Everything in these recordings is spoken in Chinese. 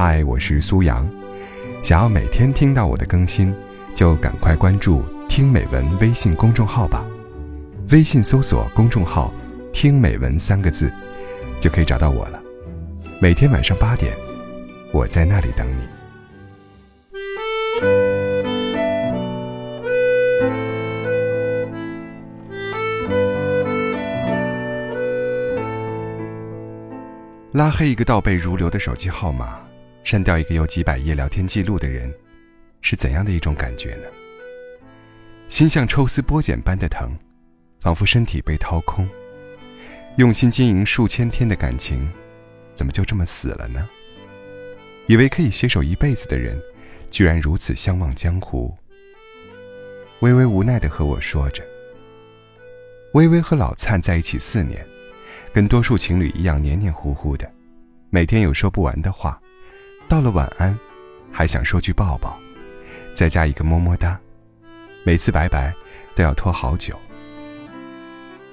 嗨，我是苏阳。想要每天听到我的更新，就赶快关注“听美文”微信公众号吧。微信搜索公众号“听美文”三个字，就可以找到我了。每天晚上八点，我在那里等你。拉黑一个倒背如流的手机号码，删掉一个有几百页聊天记录的人，是怎样的一种感觉呢？心像抽丝剥茧般的疼，仿佛身体被掏空。用心经营数千天的感情，怎么就这么死了呢？以为可以携手一辈子的人，居然如此相忘江湖。微微无奈地和我说着。微微和老灿在一起四年。跟多数情侣一样黏黏糊糊的，每天有说不完的话，到了晚安，还想说句抱抱，再加一个么么哒，每次拜拜都要拖好久。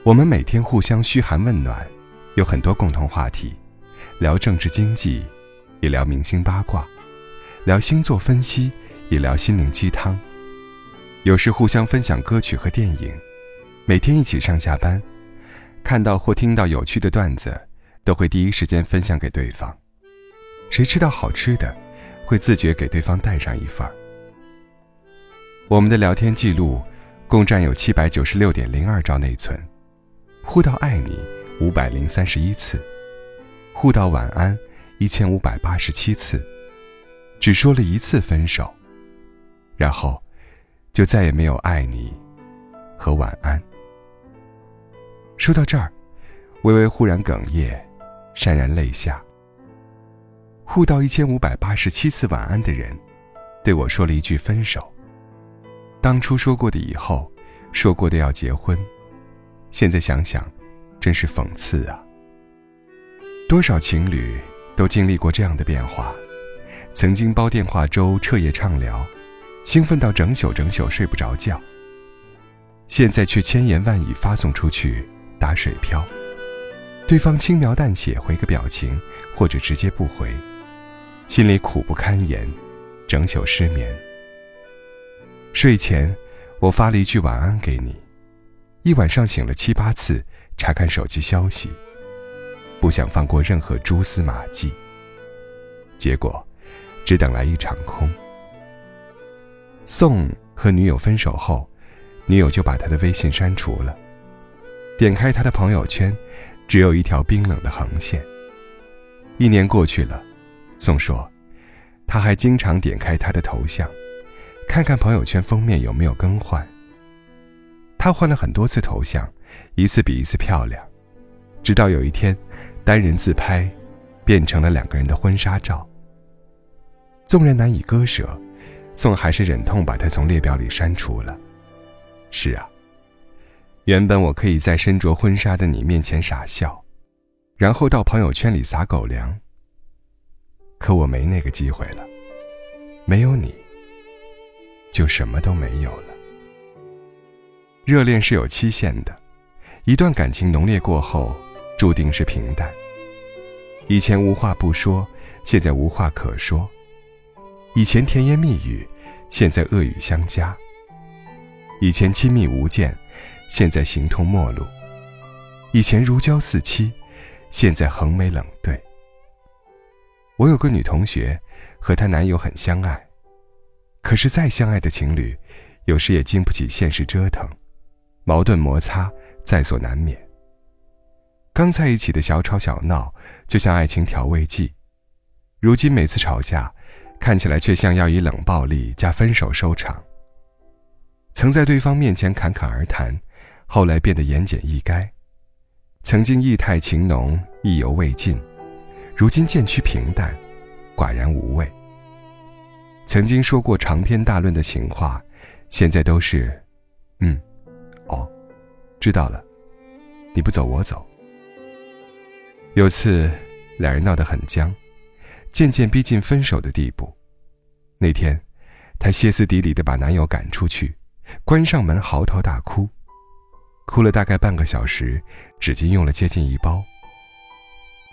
我们每天互相嘘寒问暖，有很多共同话题，聊政治经济，也聊明星八卦，聊星座分析，也聊心灵鸡汤。有时互相分享歌曲和电影，每天一起上下班。看到或听到有趣的段子，都会第一时间分享给对方。谁吃到好吃的，会自觉给对方带上一份儿。我们的聊天记录共占有七百九十六点零二兆内存，互道爱你五百零三十一次，互道晚安一千五百八十七次，只说了一次分手，然后就再也没有爱你和晚安。说到这儿，微微忽然哽咽，潸然泪下。互道一千五百八十七次晚安的人，对我说了一句分手。当初说过的以后，说过的要结婚，现在想想，真是讽刺啊。多少情侣都经历过这样的变化：曾经煲电话粥，彻夜畅聊，兴奋到整宿整宿睡不着觉，现在却千言万语发送出去。打水漂，对方轻描淡写回个表情，或者直接不回，心里苦不堪言，整宿失眠。睡前，我发了一句晚安给你，一晚上醒了七八次，查看手机消息，不想放过任何蛛丝马迹。结果，只等来一场空。宋和女友分手后，女友就把他的微信删除了。点开他的朋友圈，只有一条冰冷的横线。一年过去了，宋说，他还经常点开他的头像，看看朋友圈封面有没有更换。他换了很多次头像，一次比一次漂亮，直到有一天，单人自拍变成了两个人的婚纱照。纵然难以割舍，宋还是忍痛把他从列表里删除了。是啊。原本我可以在身着婚纱的你面前傻笑，然后到朋友圈里撒狗粮。可我没那个机会了，没有你，就什么都没有了。热恋是有期限的，一段感情浓烈过后，注定是平淡。以前无话不说，现在无话可说；以前甜言蜜语，现在恶语相加；以前亲密无间。现在形同陌路，以前如胶似漆，现在横眉冷对。我有个女同学，和她男友很相爱，可是再相爱的情侣，有时也经不起现实折腾，矛盾摩擦在所难免。刚在一起的小吵小闹，就像爱情调味剂，如今每次吵架，看起来却像要以冷暴力加分手收场。曾在对方面前侃侃而谈。后来变得言简意赅，曾经意态情浓、意犹未尽，如今渐趋平淡、寡然无味。曾经说过长篇大论的情话，现在都是“嗯，哦，知道了，你不走我走。”有次，两人闹得很僵，渐渐逼近分手的地步。那天，她歇斯底里地把男友赶出去，关上门嚎啕大哭。哭了大概半个小时，纸巾用了接近一包。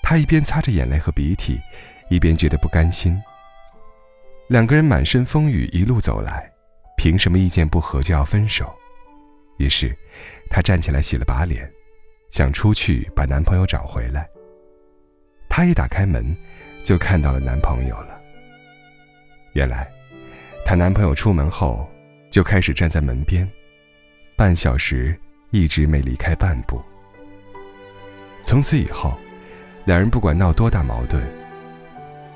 他一边擦着眼泪和鼻涕，一边觉得不甘心。两个人满身风雨一路走来，凭什么意见不合就要分手？于是，她站起来洗了把脸，想出去把男朋友找回来。她一打开门，就看到了男朋友了。原来，她男朋友出门后就开始站在门边，半小时一直没离开半步。从此以后，两人不管闹多大矛盾，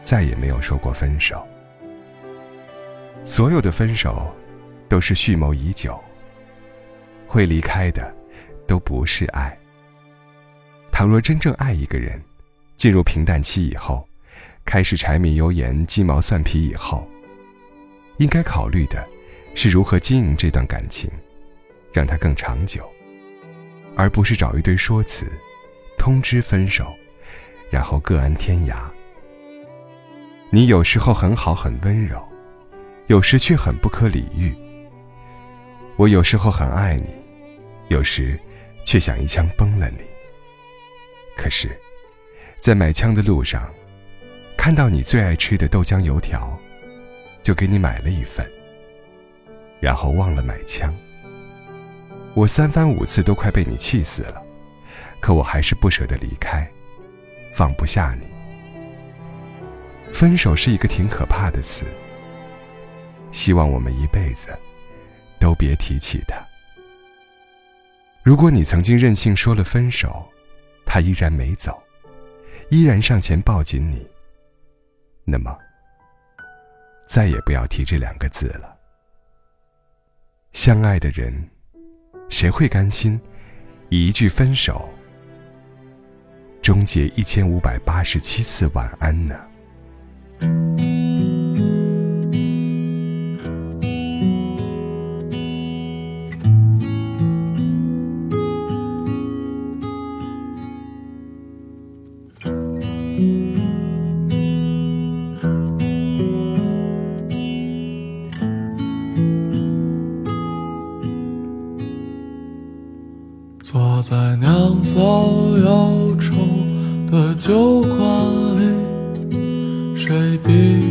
再也没有说过分手。所有的分手，都是蓄谋已久。会离开的，都不是爱。倘若真正爱一个人，进入平淡期以后，开始柴米油盐、鸡毛蒜皮以后，应该考虑的，是如何经营这段感情，让它更长久，而不是找一堆说辞。通知分手，然后各安天涯。你有时候很好很温柔，有时却很不可理喻。我有时候很爱你，有时却想一枪崩了你。可是，在买枪的路上，看到你最爱吃的豆浆油条，就给你买了一份，然后忘了买枪。我三番五次都快被你气死了。可我还是不舍得离开，放不下你。分手是一个挺可怕的词，希望我们一辈子都别提起它。如果你曾经任性说了分手，他依然没走，依然上前抱紧你，那么再也不要提这两个字了。相爱的人，谁会甘心以一句分手？终结一千五百八十七次晚安呢。坐在酿造忧愁的酒馆里，谁闭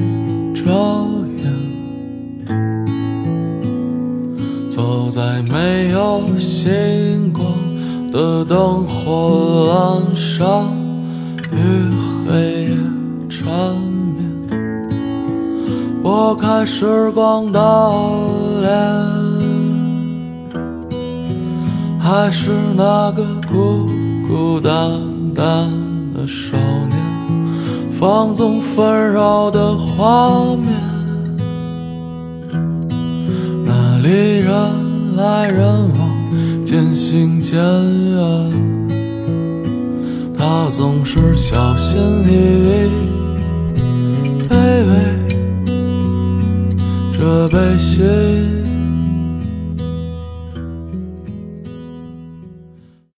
着眼？走在没有星光的灯火阑珊，与黑夜缠绵，拨开时光的脸。还是那个孤孤单单的少年，放纵纷扰的画面，那里人来人往，渐行渐远。他总是小心翼翼，卑微，这悲喜。